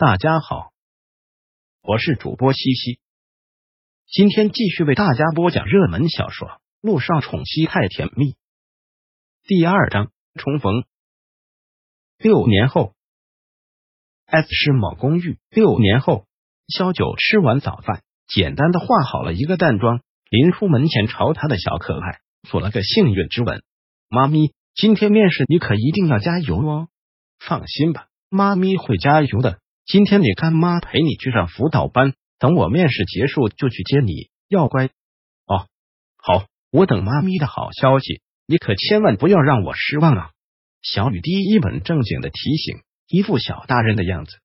大家好，我是主播西西，今天继续为大家播讲热门小说《陆少宠妻太甜蜜》第二章重逢。六年后，S 市某公寓。六年后，萧九吃完早饭，简单的化好了一个淡妆，临出门前朝他的小可爱做了个幸运之吻。妈咪，今天面试你可一定要加油哦！放心吧，妈咪会加油的。今天你干妈陪你去上辅导班，等我面试结束就去接你，要乖哦。好，我等妈咪的好消息，你可千万不要让我失望啊！小雨滴一本正经的提醒，一副小大人的样子。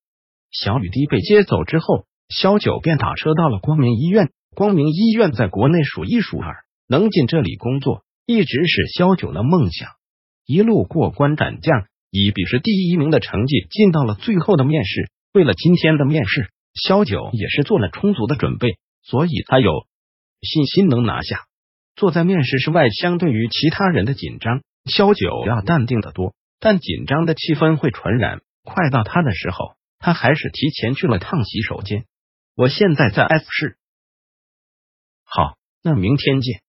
小雨滴被接走之后，萧九便打车到了光明医院。光明医院在国内数一数二，能进这里工作一直是萧九的梦想。一路过关斩将，以笔试第一名的成绩进到了最后的面试。为了今天的面试，萧九也是做了充足的准备，所以他有信心能拿下。坐在面试室外，相对于其他人的紧张，萧九要淡定的多。但紧张的气氛会传染，快到他的时候，他还是提前去了趟洗手间。我现在在 F 市，好，那明天见。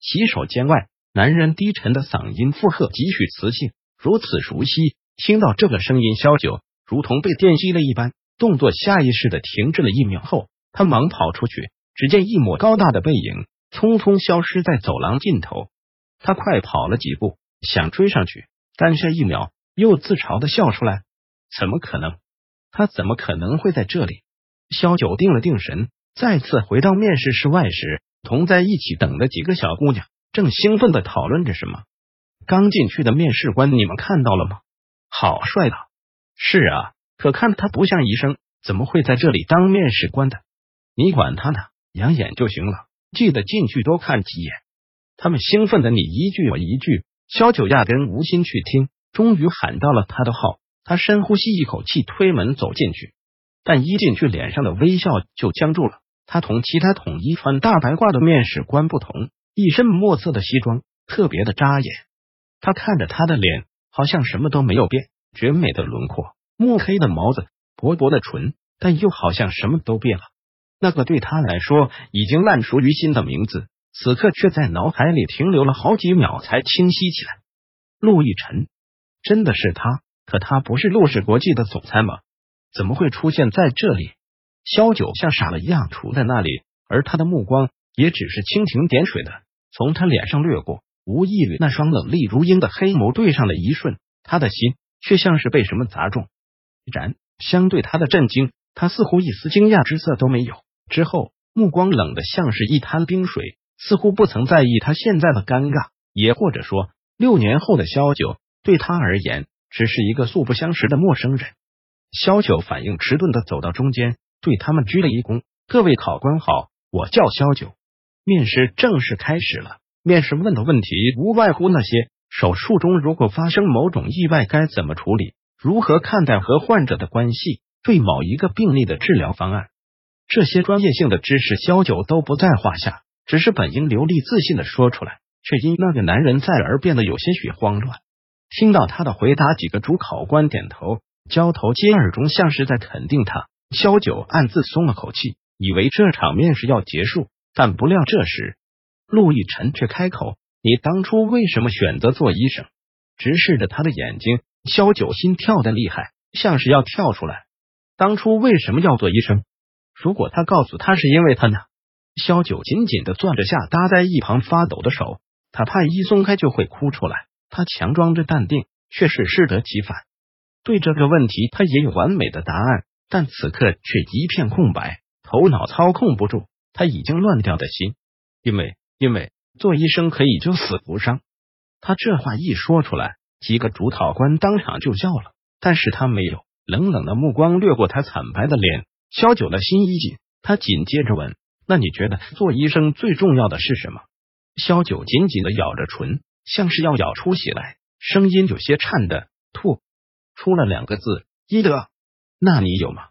洗手间外，男人低沉的嗓音附和，极具磁性，如此熟悉。听到这个声音，萧九。如同被电击了一般，动作下意识的停滞了一秒后，他忙跑出去。只见一抹高大的背影匆匆消失在走廊尽头。他快跑了几步，想追上去，但下一秒又自嘲的笑出来。怎么可能？他怎么可能会在这里？萧九定了定神，再次回到面试室外时，同在一起等的几个小姑娘正兴奋的讨论着什么。刚进去的面试官，你们看到了吗？好帅啊！是啊，可看他不像医生，怎么会在这里当面试官的？你管他呢，养眼就行了。记得进去多看几眼。他们兴奋的你一句我一句，萧九压根无心去听。终于喊到了他的号，他深呼吸一口气，推门走进去。但一进去，脸上的微笑就僵住了。他同其他统一穿大白褂的面试官不同，一身墨色的西装特别的扎眼。他看着他的脸，好像什么都没有变。绝美的轮廓，墨黑的眸子，薄薄的唇，但又好像什么都变了。那个对他来说已经烂熟于心的名字，此刻却在脑海里停留了好几秒才清晰起来。陆亦辰，真的是他？可他不是陆氏国际的总裁吗？怎么会出现在这里？萧九像傻了一样杵在那里，而他的目光也只是蜻蜓点水的从他脸上掠过，无意与那双冷厉如鹰的黑眸对上了一瞬，他的心。却像是被什么砸中，然相对他的震惊，他似乎一丝惊讶之色都没有。之后目光冷的像是一滩冰水，似乎不曾在意他现在的尴尬，也或者说，六年后的萧九对他而言只是一个素不相识的陌生人。萧九反应迟钝的走到中间，对他们鞠了一躬：“各位考官好，我叫萧九。”面试正式开始了。面试问的问题无外乎那些。手术中如果发生某种意外该怎么处理？如何看待和患者的关系？对某一个病例的治疗方案？这些专业性的知识，萧九都不在话下，只是本应流利自信的说出来，却因那个男人在而变得有些许慌乱。听到他的回答，几个主考官点头，交头接耳中像是在肯定他。萧九暗自松了口气，以为这场面试要结束，但不料这时陆亦辰却开口。你当初为什么选择做医生？直视着他的眼睛，萧九心跳的厉害，像是要跳出来。当初为什么要做医生？如果他告诉他是因为他呢？萧九紧紧的攥着下搭在一旁发抖的手，他怕一松开就会哭出来。他强装着淡定，却是适得其反。对这个问题，他也有完美的答案，但此刻却一片空白，头脑操控不住他已经乱掉的心。因为，因为。做医生可以救死扶伤，他这话一说出来，几个主考官当场就笑了，但是他没有。冷冷的目光掠过他惨白的脸，萧九的心一紧，他紧接着问：“那你觉得做医生最重要的是什么？”萧九紧紧的咬着唇，像是要咬出血来，声音有些颤的吐出了两个字：“医德。”那你有吗？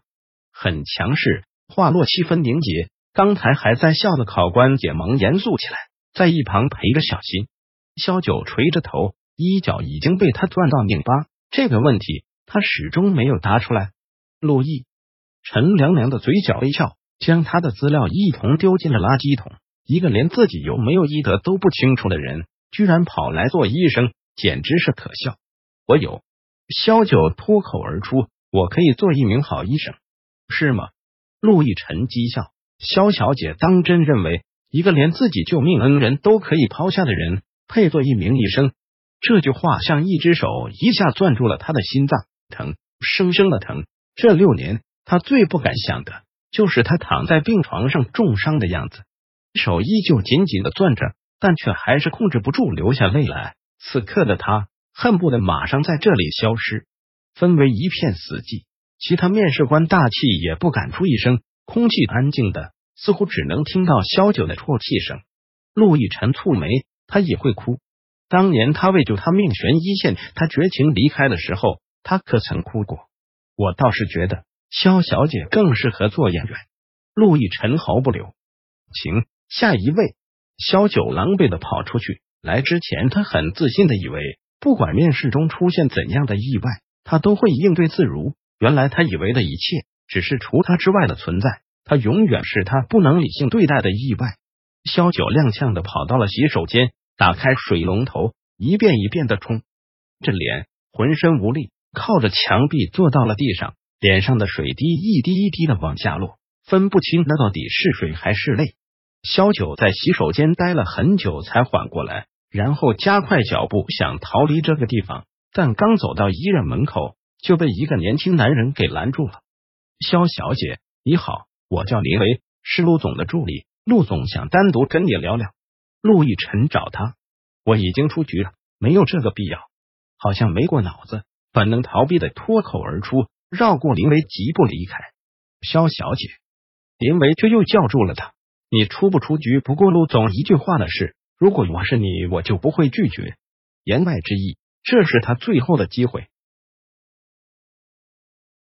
很强势，话落，气氛凝结。刚才还在笑的考官也忙严肃起来。在一旁陪着小心，萧九垂着头，衣角已经被他攥到拧巴。这个问题他始终没有答出来。陆毅，陈凉凉的嘴角微翘，将他的资料一同丢进了垃圾桶。一个连自己有没有医德都不清楚的人，居然跑来做医生，简直是可笑。我有，萧九脱口而出：“我可以做一名好医生，是吗？”陆亦辰讥笑：“萧小姐当真认为一个连自己救命恩人都可以抛下的人，配做一名医生？”这句话像一只手一下攥住了他的心脏，疼，生生的疼。这六年，他最不敢想的就是他躺在病床上重伤的样子。手依旧紧紧的攥着，但却还是控制不住流下泪来。此刻的他恨不得马上在这里消失。氛围一片死寂，其他面试官大气也不敢出一声，空气安静的，似乎只能听到萧九的啜泣声。陆亦辰蹙眉，他也会哭。当年他为救他命悬一线，他绝情离开的时候，他可曾哭过？我倒是觉得萧小姐更适合做演员。陆亦辰毫不留情。下一位，萧九狼狈的跑出去。来之前，他很自信的以为，不管面试中出现怎样的意外，他都会应对自如。原来他以为的一切，只是除他之外的存在。他永远是他不能理性对待的意外。萧九踉跄的跑到了洗手间，打开水龙头，一遍一遍的冲着脸，浑身无力，靠着墙壁坐到了地上，脸上的水滴一滴一滴的往下落，分不清那到底是水还是泪。萧九在洗手间待了很久，才缓过来，然后加快脚步想逃离这个地方，但刚走到医院门口，就被一个年轻男人给拦住了。萧小姐，你好，我叫林维，是陆总的助理，陆总想单独跟你聊聊。陆亦辰找他，我已经出局了，没有这个必要。好像没过脑子，本能逃避的脱口而出，绕过林维，疾步离开。肖小姐，林维却又叫住了他。你出不出局，不过陆总一句话的事。如果我是你，我就不会拒绝。言外之意，这是他最后的机会。